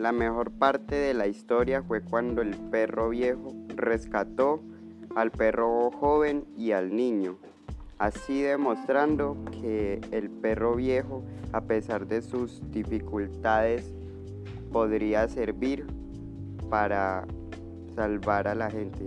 La mejor parte de la historia fue cuando el perro viejo rescató al perro joven y al niño, así demostrando que el perro viejo, a pesar de sus dificultades, podría servir para salvar a la gente.